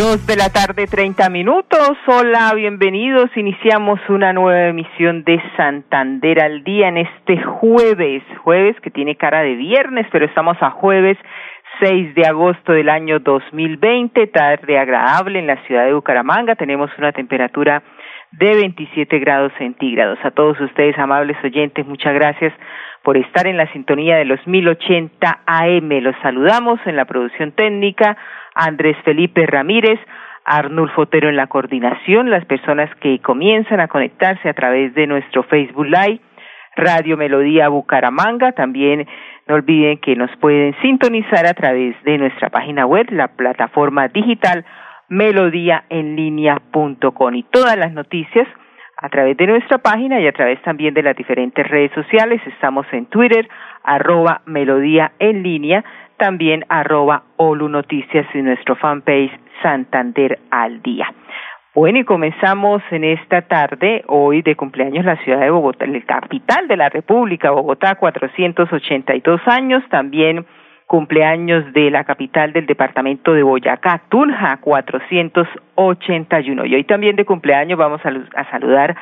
Dos de la tarde, treinta minutos. Hola, bienvenidos. Iniciamos una nueva emisión de Santander al día en este jueves. Jueves que tiene cara de viernes, pero estamos a jueves 6 de agosto del año 2020. Tarde agradable en la ciudad de Bucaramanga. Tenemos una temperatura de 27 grados centígrados. A todos ustedes, amables oyentes, muchas gracias por estar en la sintonía de los 1080 AM. Los saludamos en la producción técnica Andrés Felipe Ramírez, Arnulfo Otero en la coordinación, las personas que comienzan a conectarse a través de nuestro Facebook Live, Radio Melodía Bucaramanga, también no olviden que nos pueden sintonizar a través de nuestra página web, la plataforma digital melodíaenlínea.com y todas las noticias a través de nuestra página y a través también de las diferentes redes sociales. Estamos en Twitter, arroba melodía en línea, también arroba Olu Noticias y nuestro fanpage Santander al Día. Bueno, y comenzamos en esta tarde, hoy de cumpleaños, la ciudad de Bogotá, la capital de la República, Bogotá, 482 años, también cumpleaños de la capital del departamento de Boyacá, Tunja, 481. Y hoy también de cumpleaños vamos a, a saludar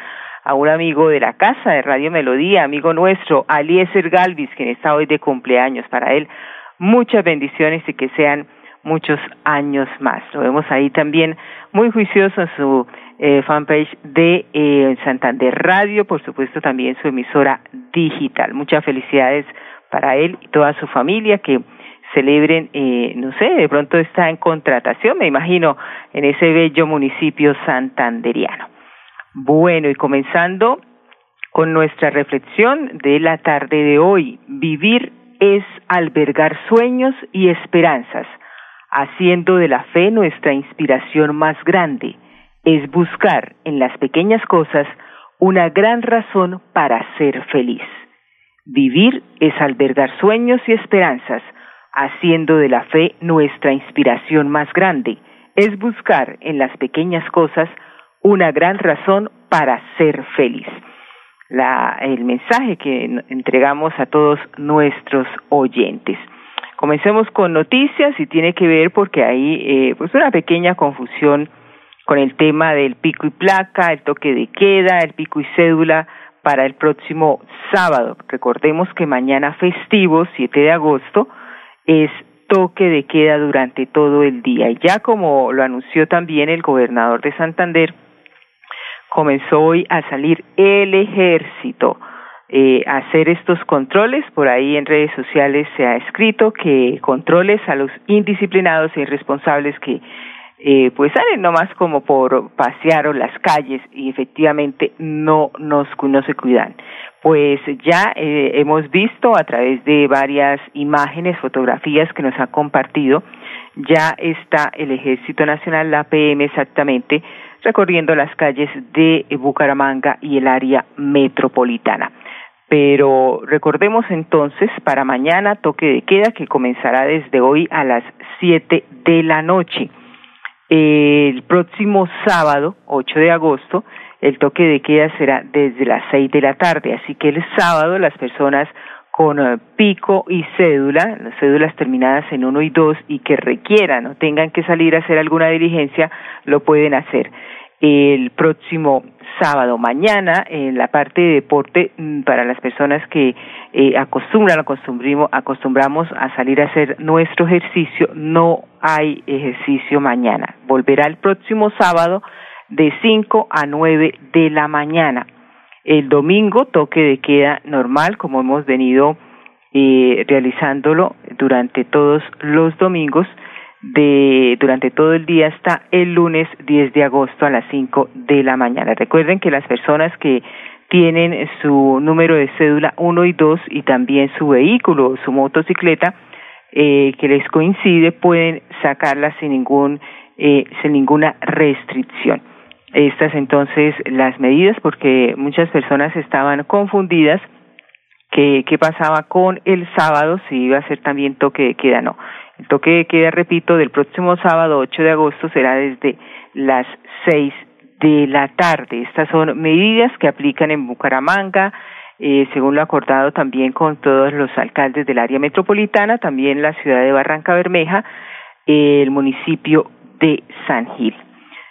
a un amigo de la casa de Radio Melodía, amigo nuestro, Aliezer Galvis, quien está hoy de cumpleaños. Para él, muchas bendiciones y que sean muchos años más. Lo vemos ahí también muy juicioso en su eh, fanpage de eh, Santander Radio, por supuesto también su emisora digital. Muchas felicidades para él y toda su familia que celebren, eh, no sé, de pronto está en contratación, me imagino, en ese bello municipio santanderiano. Bueno, y comenzando con nuestra reflexión de la tarde de hoy, vivir es albergar sueños y esperanzas, haciendo de la fe nuestra inspiración más grande, es buscar en las pequeñas cosas una gran razón para ser feliz. Vivir es albergar sueños y esperanzas, haciendo de la fe nuestra inspiración más grande, es buscar en las pequeñas cosas una gran razón para ser feliz la, el mensaje que entregamos a todos nuestros oyentes. Comencemos con noticias y tiene que ver porque hay eh, pues una pequeña confusión con el tema del pico y placa, el toque de queda, el pico y cédula para el próximo sábado. Recordemos que mañana festivo, 7 de agosto, es toque de queda durante todo el día. Y ya como lo anunció también el gobernador de Santander, comenzó hoy a salir el ejército eh, a hacer estos controles. Por ahí en redes sociales se ha escrito que controles a los indisciplinados e irresponsables que eh, pues salen nomás como por pasear o las calles y efectivamente no nos no se cuidan. Pues ya eh, hemos visto a través de varias imágenes, fotografías que nos ha compartido, ya está el Ejército Nacional, la PM exactamente, recorriendo las calles de Bucaramanga y el área metropolitana. Pero recordemos entonces para mañana toque de queda que comenzará desde hoy a las siete de la noche. El próximo sábado, 8 de agosto, el toque de queda será desde las seis de la tarde, así que el sábado las personas con eh, pico y cédula, las cédulas terminadas en uno y dos y que requieran o tengan que salir a hacer alguna diligencia, lo pueden hacer. El próximo sábado, mañana, en la parte de deporte, mm, para las personas que eh, acostumbran, acostumbramos a salir a hacer nuestro ejercicio, no hay ejercicio mañana. Volverá el próximo sábado de 5 a 9 de la mañana el domingo toque de queda normal, como hemos venido eh, realizándolo durante todos los domingos, de durante todo el día hasta el lunes 10 de agosto a las 5 de la mañana. Recuerden que las personas que tienen su número de cédula 1 y 2 y también su vehículo, su motocicleta, eh, que les coincide pueden sacarlas sin ningún eh, sin ninguna restricción. Estas entonces las medidas porque muchas personas estaban confundidas que qué pasaba con el sábado si iba a ser también toque de queda no. El toque de queda, repito, del próximo sábado 8 de agosto será desde las 6 de la tarde. Estas son medidas que aplican en Bucaramanga, eh, según lo acordado también con todos los alcaldes del área metropolitana, también la ciudad de Barranca Bermeja, el municipio de San Gil.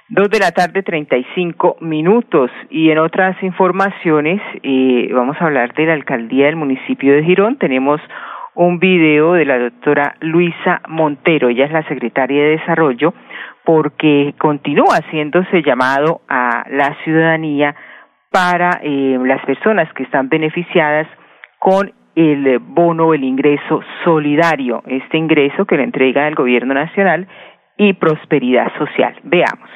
Dos de la tarde, treinta y cinco minutos. Y en otras informaciones, eh, vamos a hablar de la alcaldía del municipio de Girón. Tenemos un video de la doctora Luisa Montero, ella es la secretaria de Desarrollo, porque continúa haciéndose llamado a la ciudadanía para eh, las personas que están beneficiadas con el bono, el ingreso solidario, este ingreso que le entrega el gobierno nacional y prosperidad social. Veamos.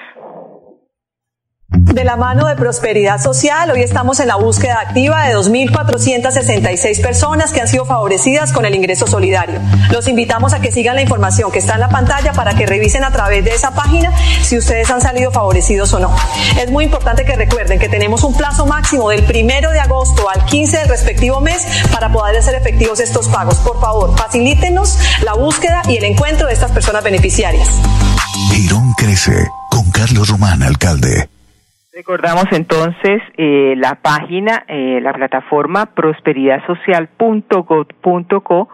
De la mano de Prosperidad Social, hoy estamos en la búsqueda activa de 2.466 personas que han sido favorecidas con el ingreso solidario. Los invitamos a que sigan la información que está en la pantalla para que revisen a través de esa página si ustedes han salido favorecidos o no. Es muy importante que recuerden que tenemos un plazo máximo del primero de agosto al 15 del respectivo mes para poder hacer efectivos estos pagos. Por favor, facilítenos la búsqueda y el encuentro de estas personas beneficiarias. Girón crece con Carlos Román, alcalde. Recordamos entonces eh, la página, eh, la plataforma prosperidadsocial.gov.co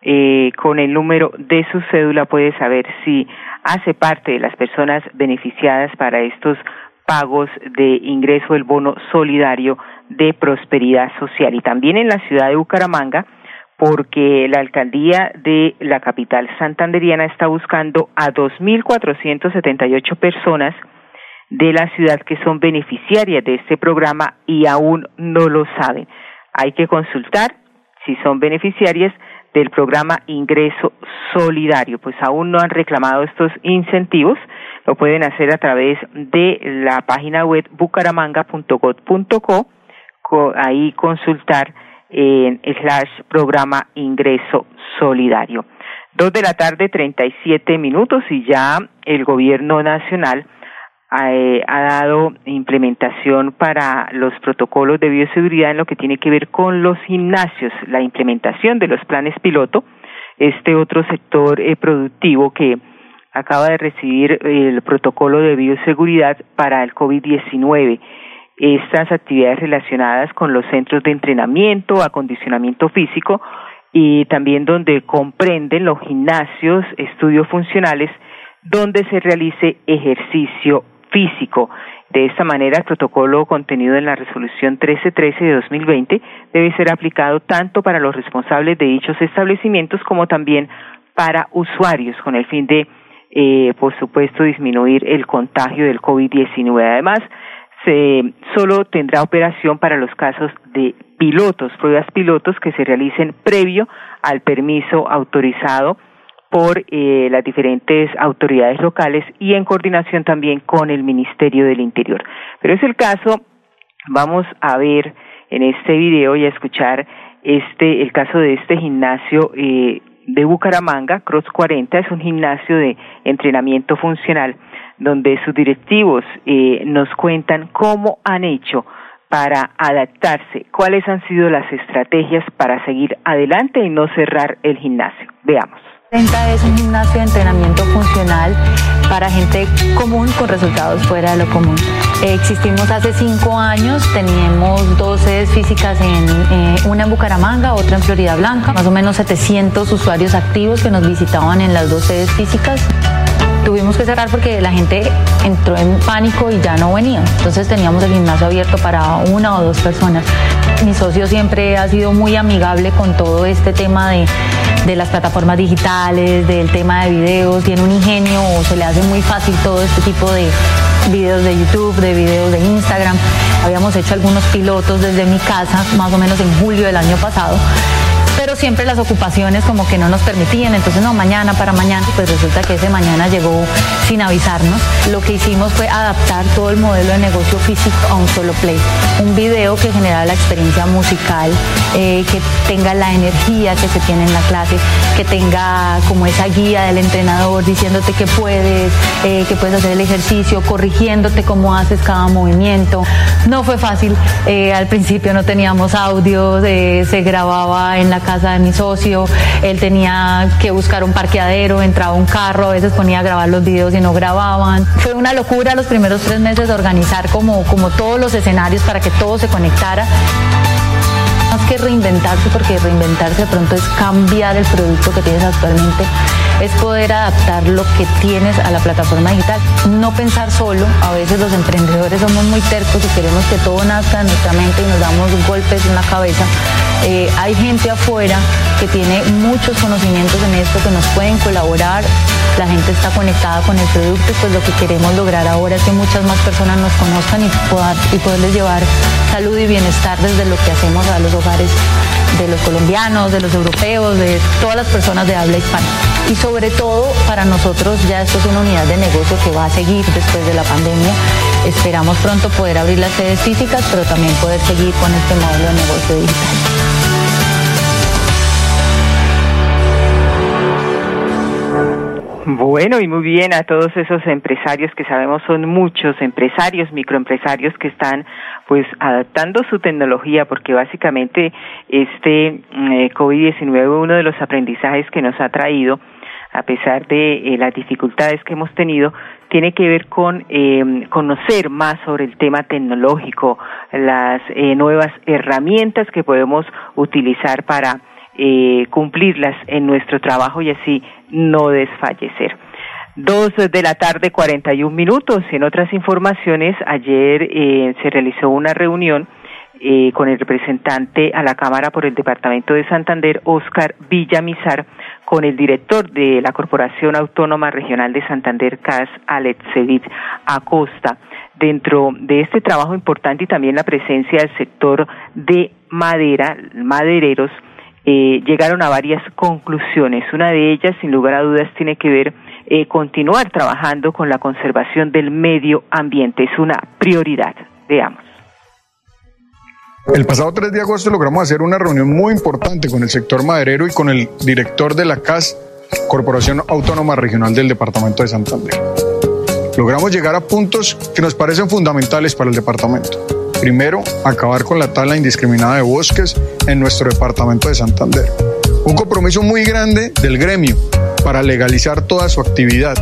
eh, con el número de su cédula puede saber si hace parte de las personas beneficiadas para estos pagos de ingreso del bono solidario de prosperidad social. Y también en la ciudad de Bucaramanga porque la alcaldía de la capital santanderiana está buscando a 2.478 personas de la ciudad que son beneficiarias de este programa y aún no lo saben. Hay que consultar si son beneficiarias del programa Ingreso Solidario, pues aún no han reclamado estos incentivos, lo pueden hacer a través de la página web bucaramanga.gov.co, ahí consultar en slash programa Ingreso Solidario. Dos de la tarde, treinta y siete minutos y ya el gobierno nacional eh, ha dado implementación para los protocolos de bioseguridad en lo que tiene que ver con los gimnasios, la implementación de los planes piloto, este otro sector eh, productivo que acaba de recibir el protocolo de bioseguridad para el COVID-19. Estas actividades relacionadas con los centros de entrenamiento, acondicionamiento físico y también donde comprenden los gimnasios, estudios funcionales, donde se realice ejercicio físico. De esta manera, el protocolo contenido en la resolución 1313 de 2020 debe ser aplicado tanto para los responsables de dichos establecimientos como también para usuarios con el fin de, eh, por supuesto, disminuir el contagio del COVID-19. Además, se solo tendrá operación para los casos de pilotos, pruebas pilotos que se realicen previo al permiso autorizado por eh, las diferentes autoridades locales y en coordinación también con el Ministerio del Interior. Pero es el caso, vamos a ver en este video y a escuchar este el caso de este gimnasio eh, de Bucaramanga, Cross 40, es un gimnasio de entrenamiento funcional donde sus directivos eh, nos cuentan cómo han hecho para adaptarse, cuáles han sido las estrategias para seguir adelante y no cerrar el gimnasio. Veamos es un gimnasio de entrenamiento funcional para gente común con resultados fuera de lo común. existimos hace cinco años, teníamos dos sedes físicas, en, eh, una en Bucaramanga, otra en Florida Blanca, más o menos 700 usuarios activos que nos visitaban en las dos sedes físicas tuvimos que cerrar porque la gente entró en pánico y ya no venía. Entonces teníamos el gimnasio abierto para una o dos personas. Mi socio siempre ha sido muy amigable con todo este tema de, de las plataformas digitales, del tema de videos, tiene un ingenio o se le hace muy fácil todo este tipo de videos de YouTube, de videos de Instagram. Habíamos hecho algunos pilotos desde mi casa, más o menos en julio del año pasado siempre las ocupaciones como que no nos permitían, entonces no, mañana para mañana, pues resulta que ese mañana llegó sin avisarnos. Lo que hicimos fue adaptar todo el modelo de negocio físico a un solo play, un video que genera la experiencia musical, eh, que tenga la energía que se tiene en la clase, que tenga como esa guía del entrenador diciéndote que puedes, eh, que puedes hacer el ejercicio, corrigiéndote cómo haces cada movimiento. No fue fácil, eh, al principio no teníamos audio, se grababa en la casa de mi socio, él tenía que buscar un parqueadero, entraba un carro, a veces ponía a grabar los videos y no grababan. Fue una locura los primeros tres meses de organizar como, como todos los escenarios para que todo se conectara más que reinventarse, porque reinventarse de pronto es cambiar el producto que tienes actualmente, es poder adaptar lo que tienes a la plataforma digital. No pensar solo, a veces los emprendedores somos muy tercos y queremos que todo nazca en nuestra mente y nos damos golpes en la cabeza. Eh, hay gente afuera que tiene muchos conocimientos en esto, que nos pueden colaborar, la gente está conectada con el producto, pues lo que queremos lograr ahora es que muchas más personas nos conozcan y, y poderles llevar salud y bienestar desde lo que hacemos a los hogares de los colombianos, de los europeos, de todas las personas de habla hispana. Y sobre todo para nosotros ya esto es una unidad de negocio que va a seguir después de la pandemia. Esperamos pronto poder abrir las sedes físicas, pero también poder seguir con este modelo de negocio digital. Bueno, y muy bien a todos esos empresarios que sabemos son muchos empresarios, microempresarios que están pues adaptando su tecnología porque básicamente este mm, eh, COVID-19 uno de los aprendizajes que nos ha traído a pesar de eh, las dificultades que hemos tenido, tiene que ver con eh, conocer más sobre el tema tecnológico, las nuevas herramientas que podemos utilizar para eh, cumplirlas en nuestro trabajo y así no desfallecer. Dos de la tarde, 41 minutos. En otras informaciones, ayer eh, se realizó una reunión eh, con el representante a la Cámara por el Departamento de Santander, Oscar Villamizar, con el director de la Corporación Autónoma Regional de Santander, CAS, Alex Acosta. Dentro de este trabajo importante y también la presencia del sector de madera, madereros, eh, llegaron a varias conclusiones. Una de ellas, sin lugar a dudas, tiene que ver eh, continuar trabajando con la conservación del medio ambiente. Es una prioridad. Veamos. El pasado 3 de agosto logramos hacer una reunión muy importante con el sector maderero y con el director de la CAS, Corporación Autónoma Regional del Departamento de Santander. Logramos llegar a puntos que nos parecen fundamentales para el departamento. Primero, acabar con la tala indiscriminada de bosques en nuestro departamento de Santander. Un compromiso muy grande del gremio para legalizar toda su actividad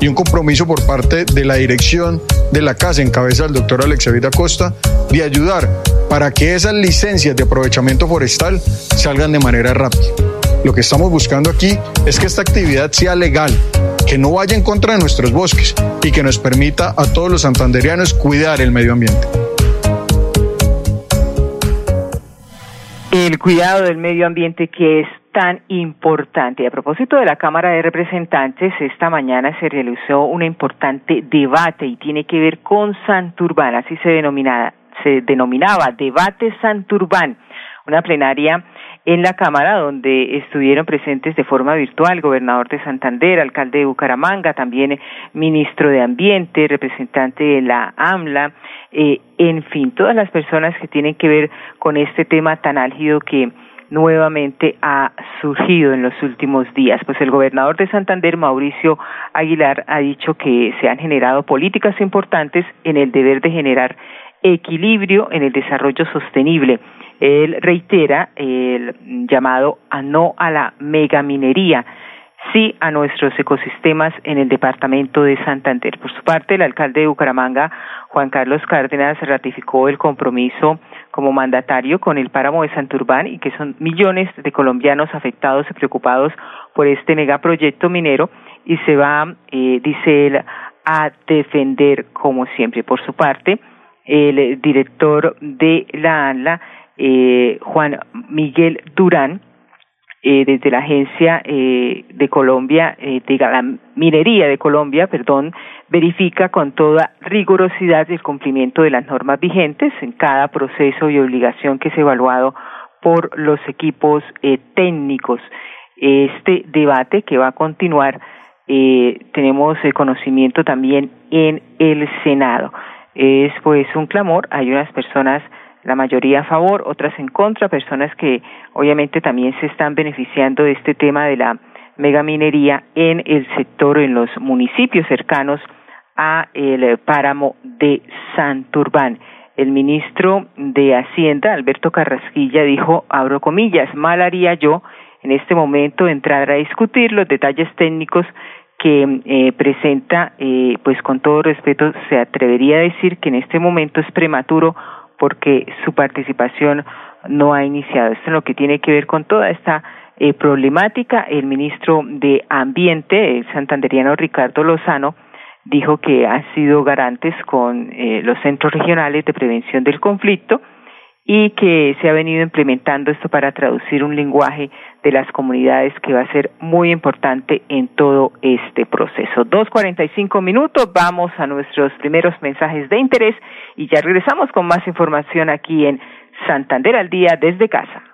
y un compromiso por parte de la dirección de la casa en cabeza del doctor Alex Vida Costa de ayudar para que esas licencias de aprovechamiento forestal salgan de manera rápida. Lo que estamos buscando aquí es que esta actividad sea legal, que no vaya en contra de nuestros bosques y que nos permita a todos los santanderianos cuidar el medio ambiente. El cuidado del medio ambiente que es tan importante. A propósito de la Cámara de Representantes, esta mañana se realizó un importante debate y tiene que ver con Santurbán, así se denominaba, se denominaba Debate Santurbán, una plenaria en la Cámara, donde estuvieron presentes de forma virtual gobernador de Santander, alcalde de Bucaramanga, también ministro de Ambiente, representante de la AMLA, eh, en fin, todas las personas que tienen que ver con este tema tan álgido que nuevamente ha surgido en los últimos días. Pues el gobernador de Santander, Mauricio Aguilar, ha dicho que se han generado políticas importantes en el deber de generar equilibrio en el desarrollo sostenible él reitera el llamado a no a la megaminería, sí a nuestros ecosistemas en el departamento de Santander. Por su parte, el alcalde de Bucaramanga, Juan Carlos Cárdenas, ratificó el compromiso como mandatario con el páramo de Santurbán y que son millones de colombianos afectados y preocupados por este megaproyecto minero y se va, eh, dice él, a defender como siempre. Por su parte, el director de la ANLA eh, Juan Miguel Durán, eh, desde la agencia eh, de Colombia, eh, de la minería de Colombia, perdón, verifica con toda rigurosidad el cumplimiento de las normas vigentes en cada proceso y obligación que es evaluado por los equipos eh, técnicos. Este debate que va a continuar, eh, tenemos conocimiento también en el Senado. Es pues un clamor, hay unas personas la mayoría a favor, otras en contra, personas que obviamente también se están beneficiando de este tema de la megaminería en el sector, en los municipios cercanos a el páramo de Santurbán. El ministro de Hacienda, Alberto Carrasquilla, dijo, abro comillas, mal haría yo en este momento entrar a discutir los detalles técnicos que eh, presenta, eh, pues con todo respeto, se atrevería a decir que en este momento es prematuro porque su participación no ha iniciado. Esto es lo que tiene que ver con toda esta eh, problemática. El ministro de Ambiente, el santanderiano Ricardo Lozano, dijo que han sido garantes con eh, los centros regionales de prevención del conflicto y que se ha venido implementando esto para traducir un lenguaje de las comunidades que va a ser muy importante en todo este proceso. Dos cuarenta y cinco minutos, vamos a nuestros primeros mensajes de interés y ya regresamos con más información aquí en Santander al día desde casa.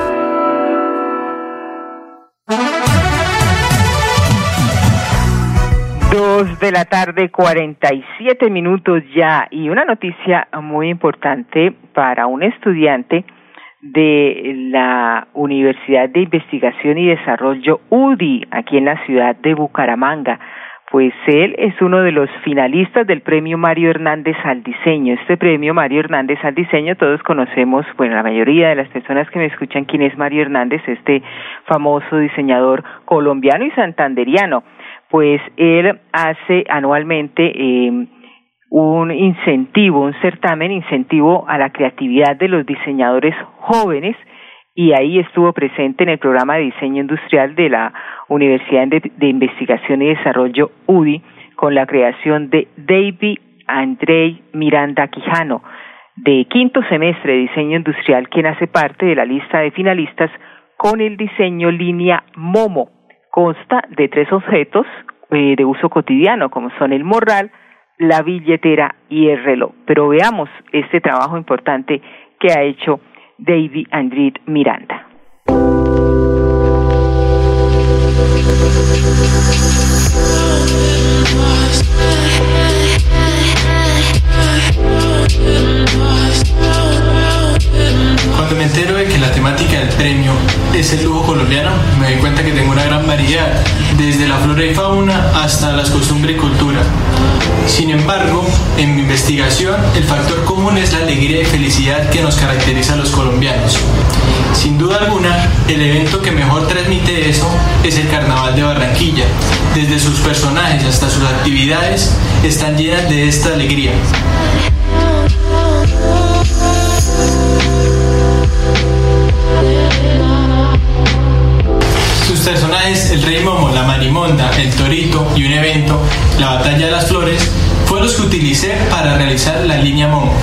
Dos de la tarde, cuarenta y siete minutos ya, y una noticia muy importante para un estudiante de la Universidad de Investigación y Desarrollo UDI, aquí en la ciudad de Bucaramanga. Pues él es uno de los finalistas del premio Mario Hernández al diseño. Este premio Mario Hernández al diseño, todos conocemos, bueno, la mayoría de las personas que me escuchan quién es Mario Hernández, este famoso diseñador colombiano y santanderiano pues él hace anualmente eh, un incentivo, un certamen incentivo a la creatividad de los diseñadores jóvenes y ahí estuvo presente en el programa de diseño industrial de la Universidad de, de Investigación y Desarrollo UDI con la creación de David Andrei Miranda Quijano de quinto semestre de diseño industrial quien hace parte de la lista de finalistas con el diseño línea Momo consta de tres objetos eh, de uso cotidiano, como son el morral, la billetera y el reloj. Pero veamos este trabajo importante que ha hecho David Andrit Miranda. Cuando me entero de que la temática del premio es el lujo colombiano, me doy cuenta que tengo una desde la flora y fauna hasta las costumbres y cultura. Sin embargo, en mi investigación, el factor común es la alegría y felicidad que nos caracteriza a los colombianos. Sin duda alguna, el evento que mejor transmite eso es el Carnaval de Barranquilla. Desde sus personajes hasta sus actividades están llenas de esta alegría. Personajes, el Rey Momo, la Marimonda, el Torito y un evento, la Batalla de las Flores, fueron los que utilicé para realizar la línea Momo.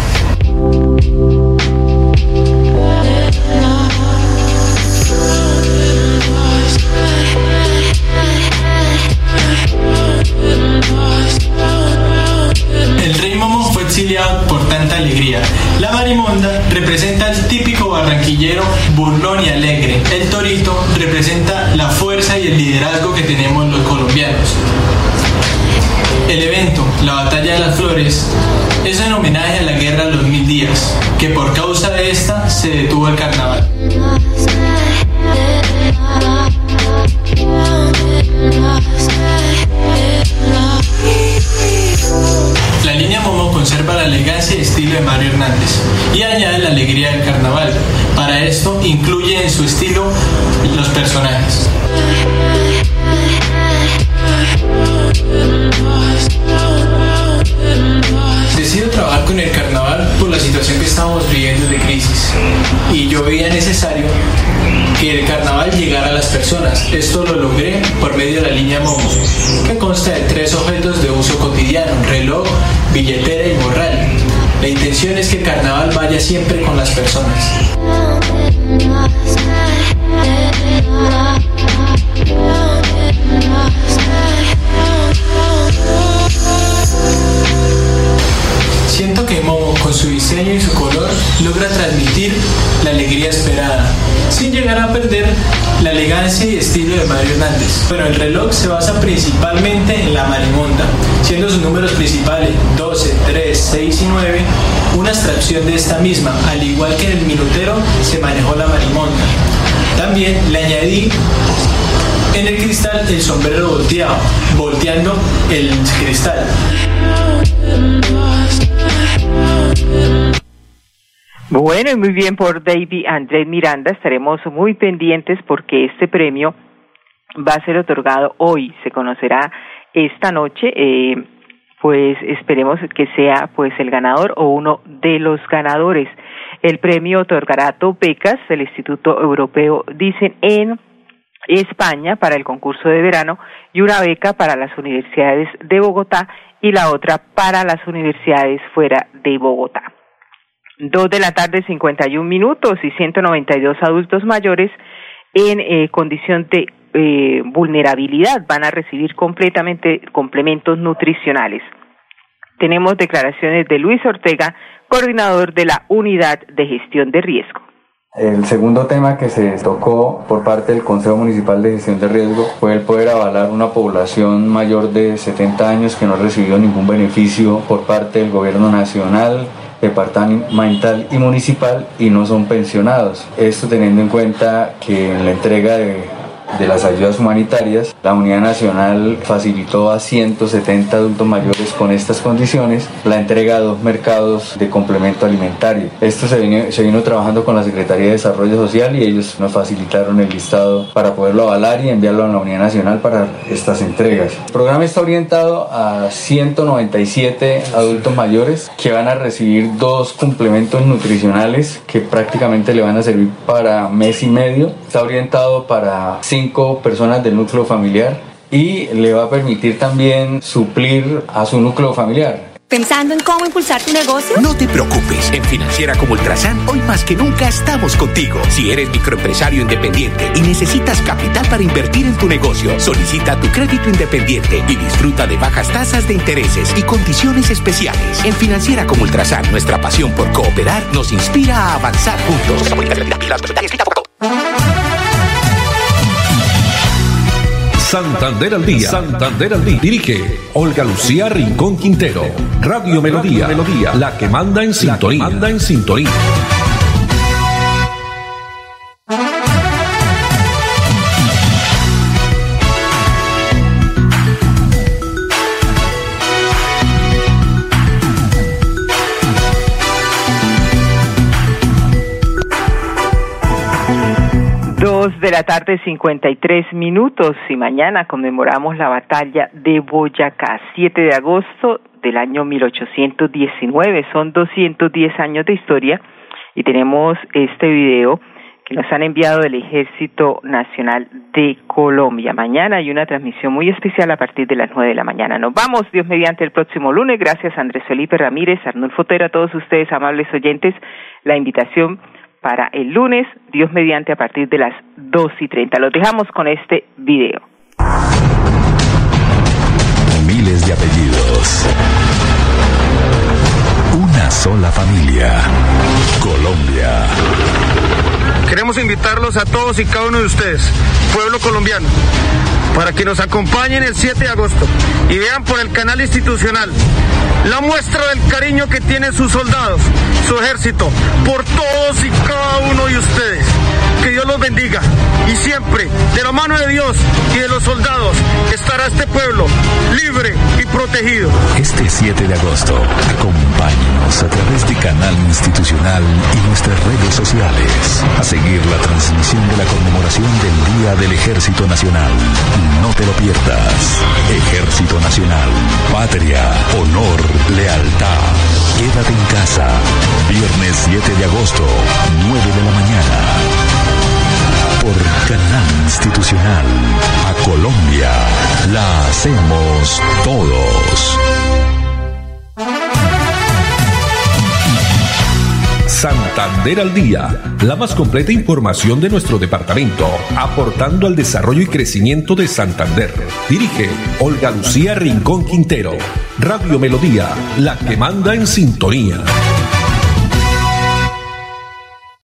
El rey Momo fue exiliado por tanta alegría. Es en homenaje a la Guerra de los Mil Días, que por causa de esta se detuvo el carnaval. La línea la elegancia y estilo de Mario Hernández y añade la alegría del carnaval. Para esto incluye en su estilo los personajes. Yo veía necesario que el carnaval llegara a las personas. Esto lo logré por medio de la línea Momo, que consta de tres objetos de uso cotidiano, reloj, billetera y morral. La intención es que el carnaval vaya siempre con las personas. Siento que Momo, su diseño y su color, logra transmitir la alegría esperada, sin llegar a perder la elegancia y estilo de Mario Hernández. Bueno, el reloj se basa principalmente en la marimonda, siendo sus números principales 12, 3, 6 y 9 una abstracción de esta misma, al igual que en el minutero se manejó la marimonda. También le añadí en el cristal el sombrero volteado, volteando el cristal. Bueno, y muy bien por David Andrés Miranda. Estaremos muy pendientes porque este premio va a ser otorgado hoy. Se conocerá esta noche. Eh, pues esperemos que sea pues el ganador o uno de los ganadores. El premio otorgará becas del Instituto Europeo, dicen, en España para el concurso de verano y una beca para las universidades de Bogotá y la otra para las universidades fuera de Bogotá. Dos de la tarde, 51 minutos y 192 adultos mayores en eh, condición de eh, vulnerabilidad van a recibir completamente complementos nutricionales. Tenemos declaraciones de Luis Ortega, coordinador de la Unidad de Gestión de Riesgo. El segundo tema que se tocó por parte del Consejo Municipal de Gestión de Riesgo fue el poder avalar una población mayor de 70 años que no ha recibido ningún beneficio por parte del gobierno nacional departamental y municipal y no son pensionados. Esto teniendo en cuenta que en la entrega de de las ayudas humanitarias, la Unidad Nacional facilitó a 170 adultos mayores con estas condiciones la entrega a dos mercados de complemento alimentario. Esto se vino, trabajando con la Secretaría de Desarrollo Social y ellos nos facilitaron el listado para poderlo avalar y enviarlo a la Unidad Nacional para estas entregas. El programa está orientado a 197 adultos mayores que van a recibir dos complementos nutricionales que prácticamente le van a servir para mes y medio. Está orientado para cinco personas del núcleo familiar y le va a permitir también suplir a su núcleo familiar. ¿Pensando en cómo impulsar tu negocio? No te preocupes. En Financiera como Ultrasan, hoy más que nunca estamos contigo. Si eres microempresario independiente y necesitas capital para invertir en tu negocio, solicita tu crédito independiente y disfruta de bajas tasas de intereses y condiciones especiales. En Financiera como Ultrasan, nuestra pasión por cooperar nos inspira a avanzar juntos. Santander al día. Santander al día. Dirige Olga Lucía Rincón Quintero. Radio Melodía. Melodía. La que manda en sintonía. manda en sintonía. De la tarde, 53 minutos, y mañana conmemoramos la batalla de Boyacá, 7 de agosto del año 1819. Son 210 años de historia y tenemos este video que nos han enviado del Ejército Nacional de Colombia. Mañana hay una transmisión muy especial a partir de las 9 de la mañana. Nos vamos, Dios mediante, el próximo lunes. Gracias Andrés Felipe Ramírez, Arnulfo Fotero, a todos ustedes, amables oyentes. La invitación para el lunes, Dios mediante, a partir de las dos y treinta. Los dejamos con este video. Miles de apellidos. Una sola familia. Colombia. Queremos invitarlos a todos y cada uno de ustedes, pueblo colombiano, para que nos acompañen el 7 de agosto y vean por el canal institucional la muestra del cariño que tienen sus soldados, su ejército, por todos y cada uno de ustedes Que Dios los bendiga. Y siempre, de la mano de Dios y de los soldados, estará este pueblo libre y protegido. Este 7 de agosto, acompáñenos a través de Canal Institucional y nuestras redes sociales a seguir la transmisión de la conmemoración del Día del Ejército Nacional. No te lo pierdas. Ejército Nacional, patria, honor, lealtad. Quédate en casa. Viernes 7 de agosto, 9 de la mañana. Por Canal Institucional. A Colombia la hacemos todos. Santander al Día, la más completa información de nuestro departamento, aportando al desarrollo y crecimiento de Santander. Dirige Olga Lucía Rincón Quintero. Radio Melodía, la que manda en sintonía.